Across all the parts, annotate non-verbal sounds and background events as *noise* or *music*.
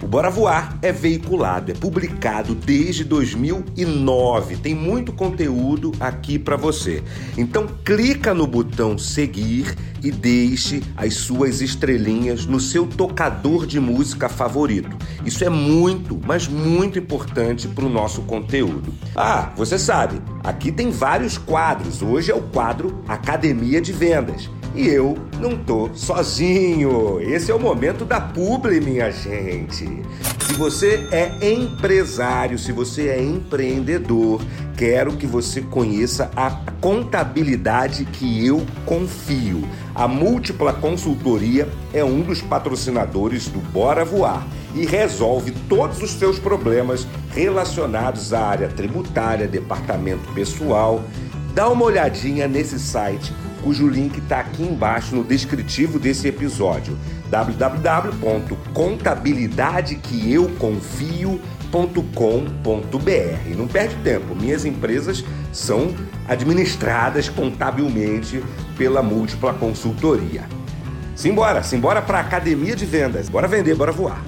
O Bora Voar é veiculado, é publicado desde 2009. Tem muito conteúdo aqui para você. Então clica no botão seguir e deixe as suas estrelinhas no seu tocador de música favorito. Isso é muito, mas muito importante para o nosso conteúdo. Ah, você sabe, aqui tem vários quadros. Hoje é o quadro Academia de Vendas. E eu não tô sozinho. Esse é o momento da publi, minha gente. Se você é empresário, se você é empreendedor, quero que você conheça a contabilidade que eu confio. A Múltipla Consultoria é um dos patrocinadores do Bora Voar e resolve todos os seus problemas relacionados à área tributária, departamento pessoal. Dá uma olhadinha nesse site cujo link está aqui embaixo no descritivo desse episódio www.contabilidadequeeuconfio.com.br. Não perde tempo, minhas empresas são administradas contabilmente pela múltipla consultoria. Simbora, simbora para a academia de vendas. Bora vender, bora voar.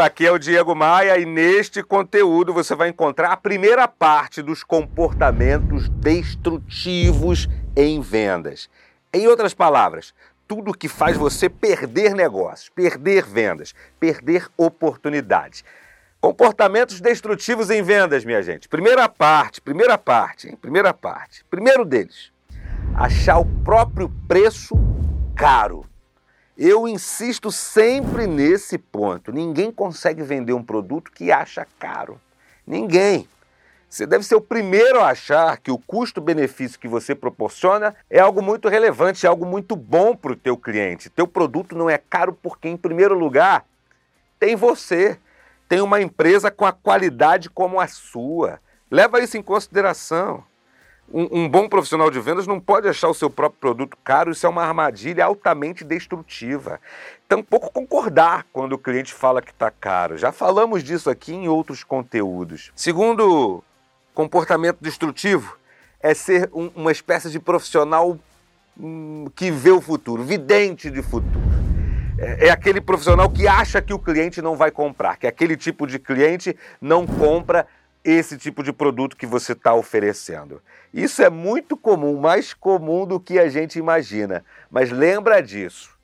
Opa, aqui é o Diego Maia e neste conteúdo você vai encontrar a primeira parte dos comportamentos destrutivos em vendas. Em outras palavras, tudo que faz você perder negócios, perder vendas, perder oportunidades. Comportamentos destrutivos em vendas, minha gente. Primeira parte, primeira parte, hein? primeira parte. Primeiro deles, achar o próprio preço caro. Eu insisto sempre nesse ponto. Ninguém consegue vender um produto que acha caro. Ninguém. Você deve ser o primeiro a achar que o custo-benefício que você proporciona é algo muito relevante, é algo muito bom para o teu cliente. Teu produto não é caro porque, em primeiro lugar, tem você. Tem uma empresa com a qualidade como a sua. Leva isso em consideração. Um, um, bom profissional de vendas não pode achar o seu próprio produto caro, isso é uma armadilha altamente destrutiva. Tampouco concordar quando o cliente fala que está caro. Já falamos disso aqui em outros conteúdos. Segundo comportamento destrutivo, é ser um, uma espécie de profissional hum, que vê o futuro, vidente de futuro. É, é aquele profissional que acha que o cliente não vai comprar, que aquele tipo de cliente não compra esse tipo de produto que você está oferecendo. Isso é muito comum, mais comum do que a gente imagina. Mas lembra disso.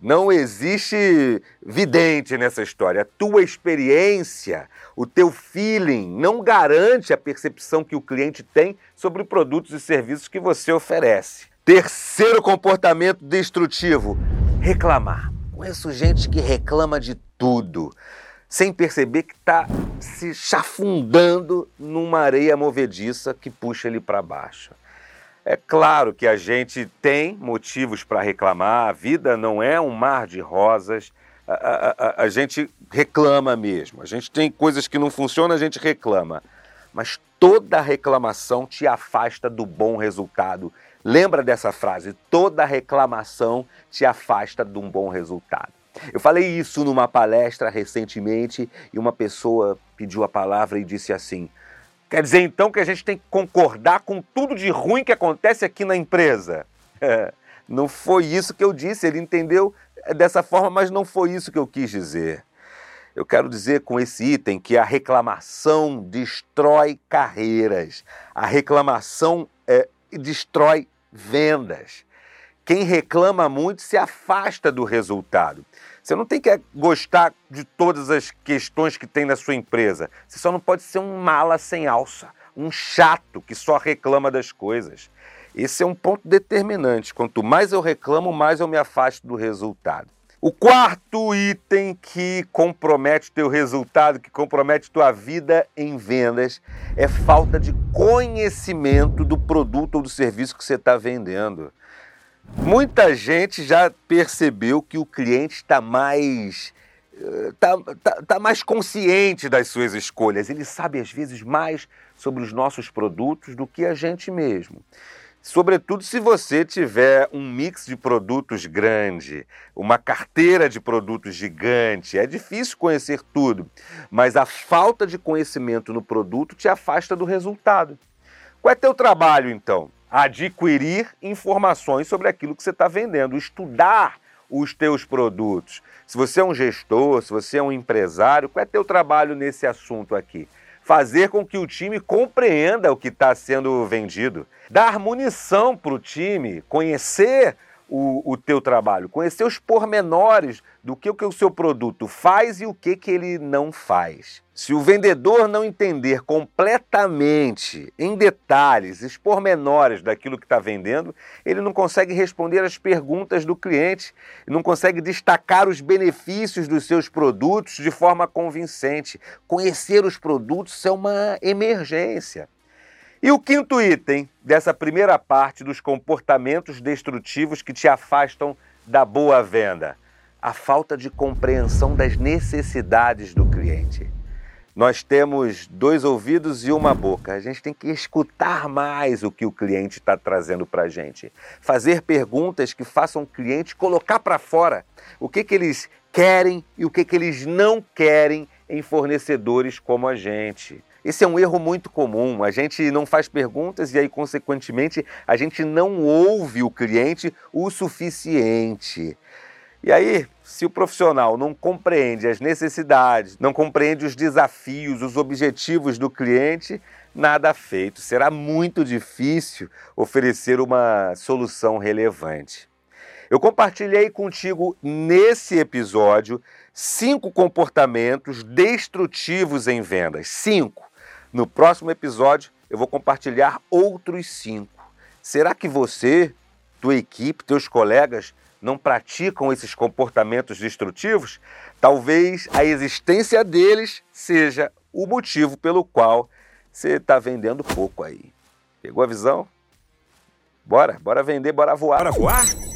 Não existe vidente nessa história. A tua experiência, o teu feeling não garante a percepção que o cliente tem sobre produtos e serviços que você oferece. Terceiro comportamento destrutivo: reclamar. Conheço gente que reclama de tudo sem perceber que está se chafundando numa areia movediça que puxa ele para baixo. É claro que a gente tem motivos para reclamar, a vida não é um mar de rosas, a, a, a, a, gente reclama mesmo. A gente tem coisas que não funcionam, a gente reclama. Mas toda reclamação te afasta do bom resultado. Lembra dessa frase? Toda reclamação te afasta de um bom resultado. Eu falei isso numa palestra recentemente e uma pessoa pediu a palavra e disse assim: Quer dizer então que a gente tem que concordar com tudo de ruim que acontece aqui na empresa? É, *laughs* não foi isso que eu disse, ele entendeu dessa forma, mas não foi isso que eu quis dizer. Eu quero dizer com esse item que a reclamação destrói carreiras, a reclamação é, destrói vendas. Quem reclama muito se afasta do resultado. Você não tem que gostar de todas as questões que tem na sua empresa. Você só não pode ser um mala sem alça, um chato que só reclama das coisas. Esse é um ponto determinante. Quanto mais eu reclamo, mais eu me afasto do resultado. O quarto item que compromete teu resultado, que compromete tua vida em vendas, é falta de conhecimento do produto ou do serviço que você está vendendo. Muita gente já percebeu que o cliente está mais está tá, tá mais consciente das suas escolhas. Ele sabe às vezes mais sobre os nossos produtos do que a gente mesmo. Sobretudo se você tiver um mix de produtos grande, uma carteira de produtos gigante. É difícil conhecer tudo, mas a falta de conhecimento no produto te afasta do resultado. Qual é teu trabalho então? Adquirir informações sobre aquilo que você está vendendo, estudar os teus produtos. Se você é um gestor, se você é um empresário, qual é teu trabalho nesse assunto aqui? fazer com que o time compreenda o que está sendo vendido, dar munição para o time, conhecer o, o teu trabalho, conhecer os pormenores do que, o que o seu produto faz e o que, que ele não faz. Se o vendedor não entender completamente, em detalhes, os pormenores daquilo que está vendendo, ele não consegue responder às perguntas do cliente, não consegue destacar os benefícios dos seus produtos de forma convincente. Conhecer os produtos é uma emergência. E o quinto item dessa primeira parte dos comportamentos destrutivos que te afastam da boa venda: a falta de compreensão das necessidades do cliente. Nós temos dois ouvidos e uma boca. A gente tem que escutar mais o que o cliente está trazendo para a gente. Fazer perguntas que façam o cliente colocar para fora o que, que eles querem e o que, que eles não querem em fornecedores como a gente. Esse é um erro muito comum. A gente não faz perguntas e aí, consequentemente, a gente não ouve o cliente o suficiente. E aí, se o profissional não compreende as necessidades, não compreende os desafios, os objetivos do cliente, nada feito. Será muito difícil oferecer uma solução relevante. Eu compartilhei contigo nesse episódio cinco comportamentos destrutivos em vendas. Cinco. No próximo episódio, eu vou compartilhar outros cinco. Será que você, tua equipe, teus colegas não praticam esses comportamentos destrutivos? Talvez a existência deles seja o motivo pelo qual você está vendendo pouco aí. Pegou a visão? Bora, bora vender, bora voar. Bora voar?